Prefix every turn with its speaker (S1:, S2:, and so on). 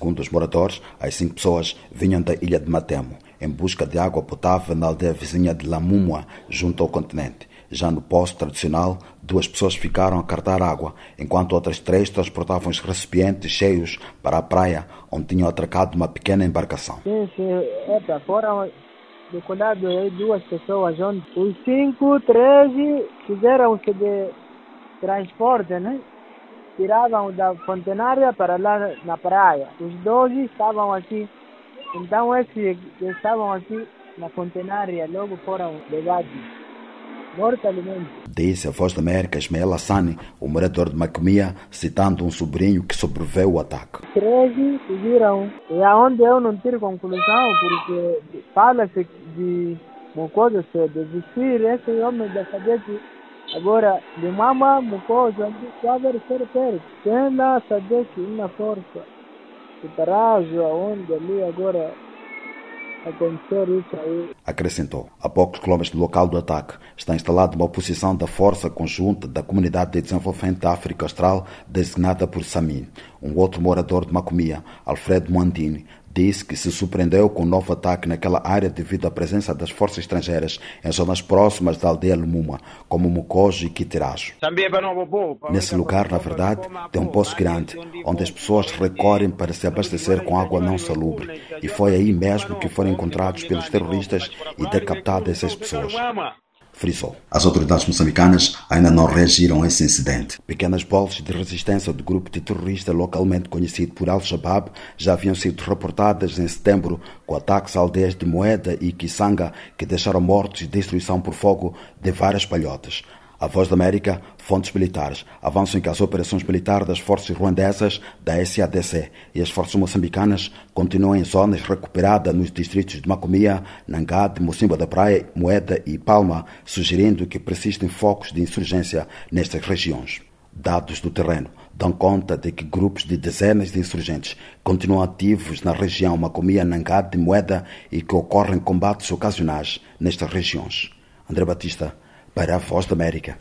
S1: Segundo os moradores, as cinco pessoas vinham da ilha de Matemo em busca de água potável na aldeia vizinha de Lamumua, junto ao continente. Já no posto tradicional, duas pessoas ficaram a cartar água, enquanto outras três transportavam os recipientes cheios para a praia, onde tinham atracado uma pequena embarcação.
S2: Sim, sim. Epa, foram decolados aí duas pessoas, onde os cinco, treze fizeram-se de transporte, né? Tiravam da fontenária para lá na praia. Os doze estavam aqui. Então esses que estavam aqui na fontenária logo foram levados. Mortalmente.
S1: Disse a voz da América Ismael Hassani, o morador de Macomia, citando um sobrinho que sobreviveu ao ataque.
S2: Treze fugiram. E aonde eu não tiro conclusão, porque fala-se de Mucosa se desistir, esse homem da Sadek agora de mama Mucosa, deve ser perto. Lá Sadek uma força. Que tarajo aonde ali agora acontecer isso.
S1: Acrescentou. A poucos quilômetros do local do ataque está instalada uma oposição da Força Conjunta da Comunidade de Desenvolvimento da África Austral, designada por Samin. Um outro morador de Macomia, Alfredo Moandini, disse que se surpreendeu com o um novo ataque naquela área devido à presença das forças estrangeiras em zonas próximas da aldeia Lumuma, como Mucojo e Quitirajo. Nesse lugar, na verdade, tem um poço grande, onde as pessoas recorrem para se abastecer com água não salubre. E foi aí mesmo que foram encontrados pelos terroristas e decapitadas essas pessoas frisou. As autoridades moçambicanas ainda não reagiram a esse incidente. Pequenas bolsas de resistência do grupo de terrorista localmente conhecido por Al-Shabaab já haviam sido reportadas em setembro com ataques a aldeias de Moeda e Kisanga que deixaram mortos e destruição por fogo de várias palhotas. A Voz da América, fontes militares, avançam que as operações militares das forças ruandesas, da SADC e as forças moçambicanas continuam em zonas recuperadas nos distritos de Macomia, Nangade, Mocimba da Praia, Moeda e Palma, sugerindo que persistem focos de insurgência nestas regiões. Dados do terreno dão conta de que grupos de dezenas de insurgentes continuam ativos na região Macomia, e Moeda e que ocorrem combates ocasionais nestas regiões. André Batista, para a Voz da América.